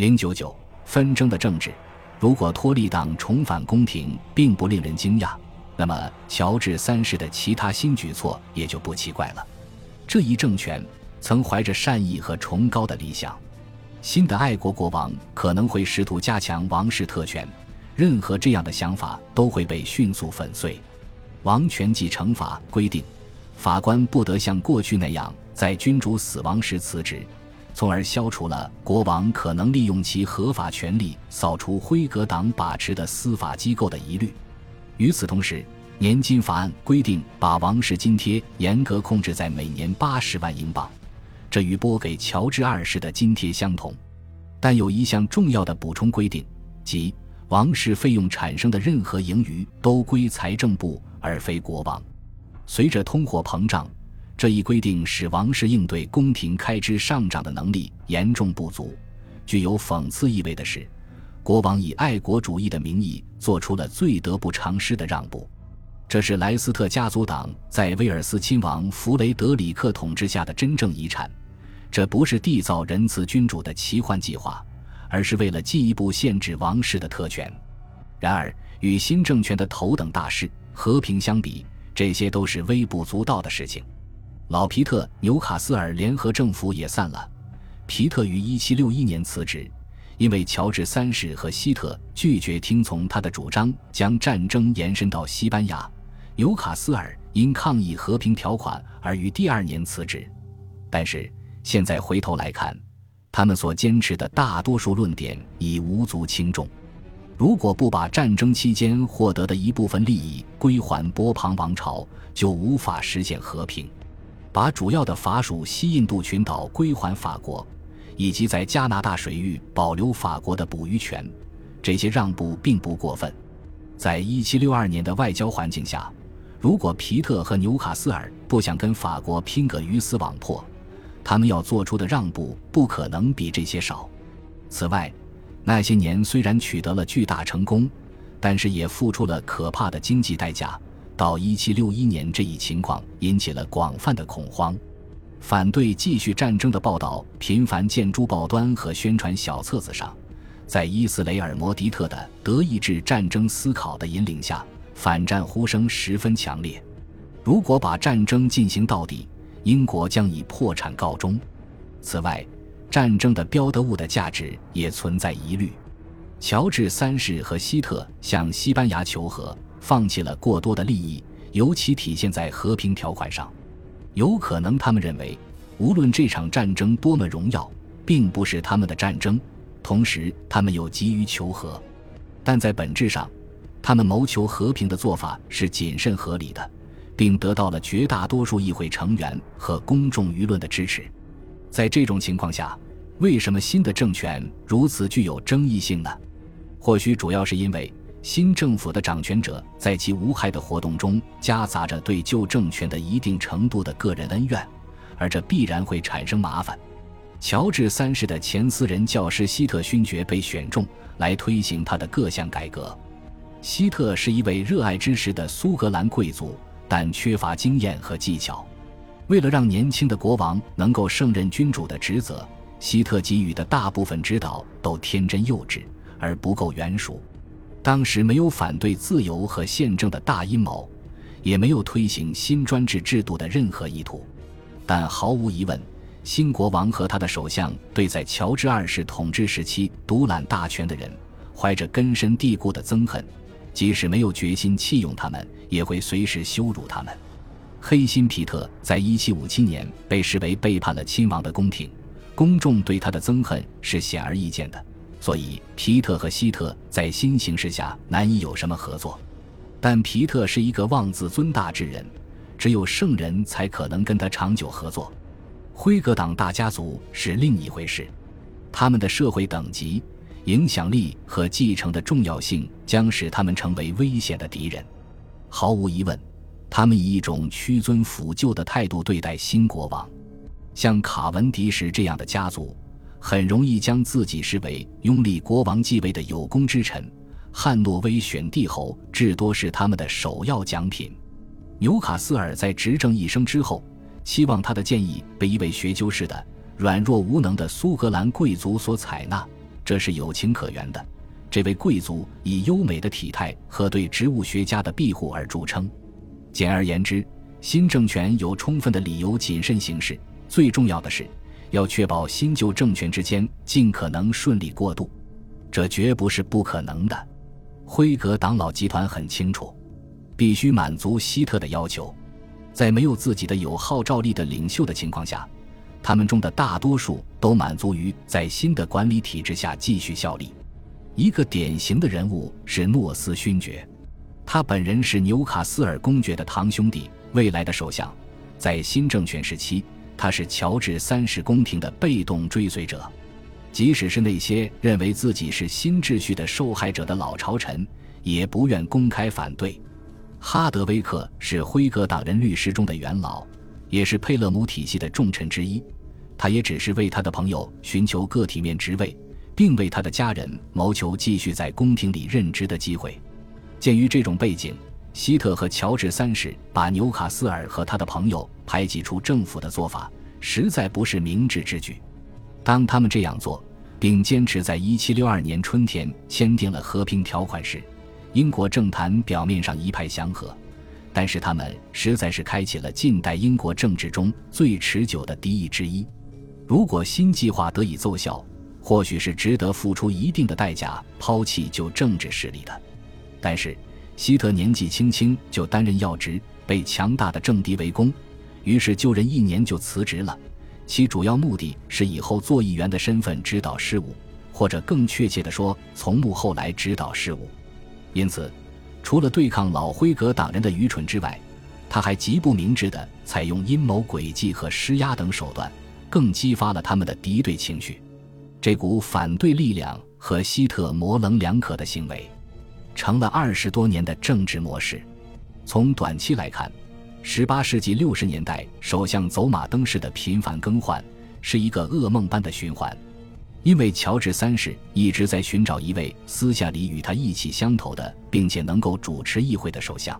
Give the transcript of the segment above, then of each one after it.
零九九纷争的政治，如果托利党重返宫廷并不令人惊讶，那么乔治三世的其他新举措也就不奇怪了。这一政权曾怀着善意和崇高的理想，新的爱国国王可能会试图加强王室特权，任何这样的想法都会被迅速粉碎。王权继承法规定，法官不得像过去那样在君主死亡时辞职。从而消除了国王可能利用其合法权力扫除辉格党把持的司法机构的疑虑。与此同时，年金法案规定把王室津贴严格控制在每年八十万英镑，这与拨给乔治二世的津贴相同。但有一项重要的补充规定，即王室费用产生的任何盈余都归财政部而非国王。随着通货膨胀。这一规定使王室应对宫廷开支上涨的能力严重不足。具有讽刺意味的是，国王以爱国主义的名义做出了最得不偿失的让步。这是莱斯特家族党在威尔斯亲王弗雷德里克统治下的真正遗产。这不是缔造仁慈君主的奇幻计划，而是为了进一步限制王室的特权。然而，与新政权的头等大事和平相比，这些都是微不足道的事情。老皮特纽卡斯尔联合政府也散了。皮特于1761年辞职，因为乔治三世和希特拒绝听从他的主张，将战争延伸到西班牙。纽卡斯尔因抗议和平条款而于第二年辞职。但是现在回头来看，他们所坚持的大多数论点已无足轻重。如果不把战争期间获得的一部分利益归还波旁王朝，就无法实现和平。把主要的法属西印度群岛归还法国，以及在加拿大水域保留法国的捕鱼权，这些让步并不过分。在一七六二年的外交环境下，如果皮特和纽卡斯尔不想跟法国拼个鱼死网破，他们要做出的让步不可能比这些少。此外，那些年虽然取得了巨大成功，但是也付出了可怕的经济代价。到一七六一年，这一情况引起了广泛的恐慌。反对继续战争的报道频繁见诸报端和宣传小册子上。在伊斯雷尔·摩迪特的德意志战争思考的引领下，反战呼声十分强烈。如果把战争进行到底，英国将以破产告终。此外，战争的标的物的价值也存在疑虑。乔治三世和希特向西班牙求和。放弃了过多的利益，尤其体现在和平条款上。有可能他们认为，无论这场战争多么荣耀，并不是他们的战争。同时，他们又急于求和，但在本质上，他们谋求和平的做法是谨慎合理的，并得到了绝大多数议会成员和公众舆论的支持。在这种情况下，为什么新的政权如此具有争议性呢？或许主要是因为。新政府的掌权者在其无害的活动中夹杂着对旧政权的一定程度的个人恩怨，而这必然会产生麻烦。乔治三世的前私人教师希特勋爵被选中来推行他的各项改革。希特是一位热爱知识的苏格兰贵族，但缺乏经验和技巧。为了让年轻的国王能够胜任君主的职责，希特给予的大部分指导都天真幼稚而不够圆熟。当时没有反对自由和宪政的大阴谋，也没有推行新专制制度的任何意图，但毫无疑问，新国王和他的首相对在乔治二世统治时期独揽大权的人，怀着根深蒂固的憎恨，即使没有决心弃用他们，也会随时羞辱他们。黑心皮特在一七五七年被视为背叛了亲王的宫廷，公众对他的憎恨是显而易见的。所以，皮特和希特在新形势下难以有什么合作。但皮特是一个妄自尊大之人，只有圣人才可能跟他长久合作。辉格党大家族是另一回事，他们的社会等级、影响力和继承的重要性将使他们成为危险的敌人。毫无疑问，他们以一种屈尊俯就的态度对待新国王，像卡文迪什这样的家族。很容易将自己视为拥立国王继位的有功之臣，汉诺威选帝侯至多是他们的首要奖品。纽卡斯尔在执政一生之后，期望他的建议被一位学究似的软弱无能的苏格兰贵族所采纳，这是有情可原的。这位贵族以优美的体态和对植物学家的庇护而著称。简而言之，新政权有充分的理由谨慎行事。最重要的是，要确保新旧政权之间尽可能顺利过渡。这绝不是不可能的。辉格党老集团很清楚，必须满足希特的要求。在没有自己的有号召力的领袖的情况下，他们中的大多数都满足于在新的管理体制下继续效力。一个典型的人物是诺斯勋爵，他本人是纽卡斯尔公爵的堂兄弟，未来的首相。在新政权时期，他是乔治三世宫廷的被动追随者。即使是那些认为自己是新秩序的受害者的老朝臣，也不愿公开反对。哈德威克是辉格党人律师中的元老，也是佩勒姆体系的重臣之一。他也只是为他的朋友寻求个体面职位，并为他的家人谋求继续在宫廷里任职的机会。鉴于这种背景，希特和乔治三世把纽卡斯尔和他的朋友排挤出政府的做法，实在不是明智之举。当他们这样做，并坚持在1762年春天签订了和平条款时，英国政坛表面上一派祥和，但是他们实在是开启了近代英国政治中最持久的敌意之一。如果新计划得以奏效，或许是值得付出一定的代价抛弃旧政治势力的。但是希特年纪轻轻就担任要职，被强大的政敌围攻，于是就任一年就辞职了。其主要目的是以后做议员的身份指导事务，或者更确切地说，从幕后来指导事务。因此，除了对抗老辉格党人的愚蠢之外，他还极不明智地采用阴谋诡计和施压等手段，更激发了他们的敌对情绪。这股反对力量和希特模棱两可的行为，成了二十多年的政治模式。从短期来看，十八世纪六十年代，首相走马灯似的频繁更换，是一个噩梦般的循环。因为乔治三世一直在寻找一位私下里与他意气相投的，并且能够主持议会的首相。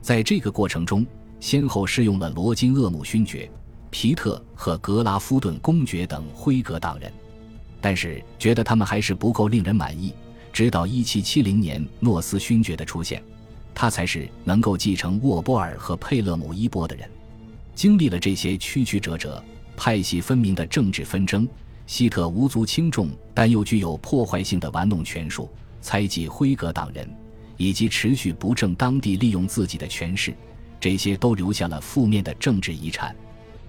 在这个过程中，先后试用了罗金厄姆勋爵、皮特和格拉夫顿公爵等辉格党人，但是觉得他们还是不够令人满意。直到一七七零年诺斯勋爵的出现。他才是能够继承沃波尔和佩勒姆衣钵的人。经历了这些曲曲折折、派系分明的政治纷争，希特无足轻重但又具有破坏性的玩弄权术、猜忌辉格党人，以及持续不正当地利用自己的权势，这些都留下了负面的政治遗产。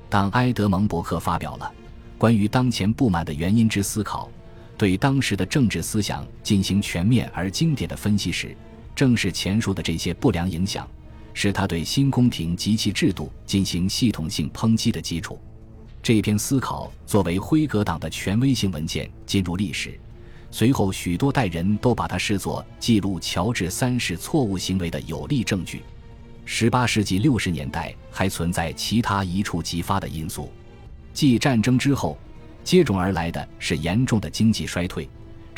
当埃德蒙·伯克发表了关于当前不满的原因之思考，对当时的政治思想进行全面而经典的分析时，正是前述的这些不良影响，是他对新宫廷及其制度进行系统性抨击的基础。这篇思考作为辉格党的权威性文件进入历史，随后许多代人都把它视作记录乔治三世错误行为的有力证据。十八世纪六十年代还存在其他一触即发的因素，继战争之后，接踵而来的是严重的经济衰退。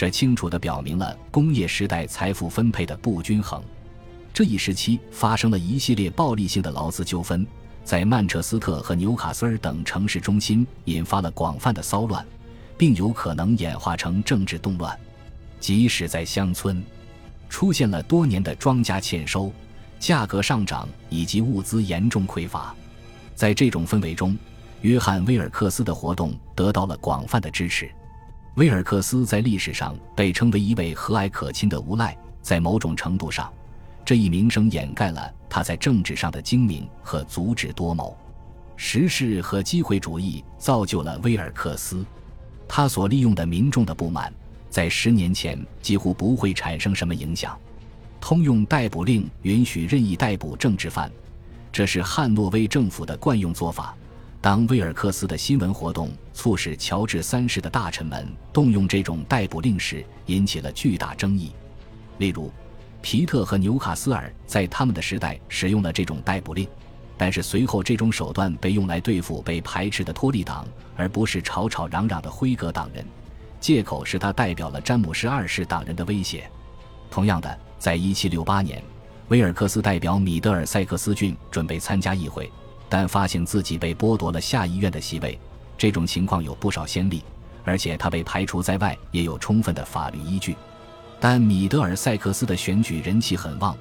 这清楚地表明了工业时代财富分配的不均衡。这一时期发生了一系列暴力性的劳资纠纷，在曼彻斯特和纽卡斯尔等城市中心引发了广泛的骚乱，并有可能演化成政治动乱。即使在乡村，出现了多年的庄稼欠收、价格上涨以及物资严重匮乏。在这种氛围中，约翰·威尔克斯的活动得到了广泛的支持。威尔克斯在历史上被称为一位和蔼可亲的无赖，在某种程度上，这一名声掩盖了他在政治上的精明和足智多谋。时势和机会主义造就了威尔克斯，他所利用的民众的不满，在十年前几乎不会产生什么影响。通用逮捕令允许任意逮捕政治犯，这是汉诺威政府的惯用做法。当威尔克斯的新闻活动促使乔治三世的大臣们动用这种逮捕令时，引起了巨大争议。例如，皮特和纽卡斯尔在他们的时代使用了这种逮捕令，但是随后这种手段被用来对付被排斥的托利党，而不是吵吵嚷嚷的辉格党人，借口是他代表了詹姆士二世党人的威胁。同样的，在1768年，威尔克斯代表米德尔塞克斯郡准备参加议会。但发现自己被剥夺了下议院的席位，这种情况有不少先例。而且他被排除在外也有充分的法律依据。但米德尔塞克斯的选举人气很旺，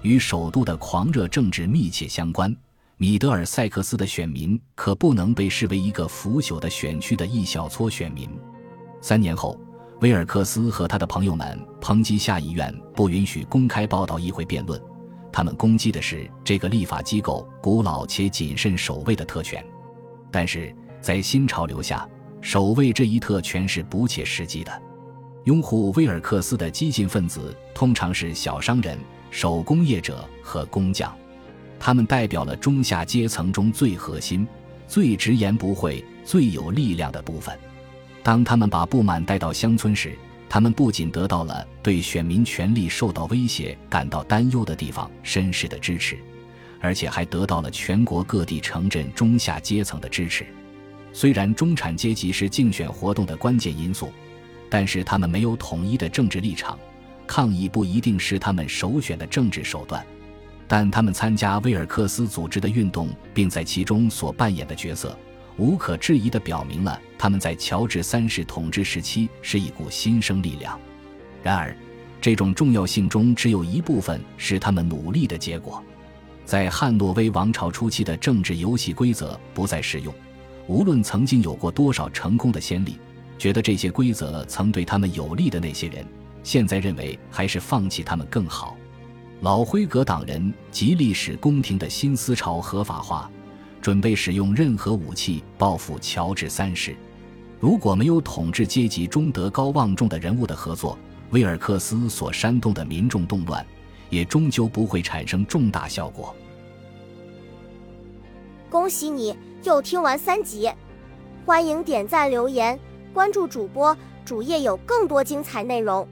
与首都的狂热政治密切相关。米德尔塞克斯的选民可不能被视为一个腐朽的选区的一小撮选民。三年后，威尔克斯和他的朋友们抨击下议院不允许公开报道议会辩论，他们攻击的是这个立法机构古老且谨慎守卫的特权。但是在新潮流下，守卫这一特权是不切实际的。拥护威尔克斯的激进分子通常是小商人、手工业者和工匠，他们代表了中下阶层中最核心、最直言不讳、最有力量的部分。当他们把不满带到乡村时，他们不仅得到了对选民权利受到威胁感到担忧的地方绅士的支持，而且还得到了全国各地城镇中下阶层的支持。虽然中产阶级是竞选活动的关键因素。但是他们没有统一的政治立场，抗议不一定是他们首选的政治手段，但他们参加威尔克斯组织的运动，并在其中所扮演的角色，无可置疑地表明了他们在乔治三世统治时期是一股新生力量。然而，这种重要性中只有一部分是他们努力的结果。在汉诺威王朝初期的政治游戏规则不再适用，无论曾经有过多少成功的先例。觉得这些规则曾对他们有利的那些人，现在认为还是放弃他们更好。老辉格党人极力使宫廷的新思潮合法化，准备使用任何武器报复乔治三世。如果没有统治阶级中德高望重的人物的合作，威尔克斯所煽动的民众动乱，也终究不会产生重大效果。恭喜你又听完三集，欢迎点赞留言。关注主播，主页有更多精彩内容。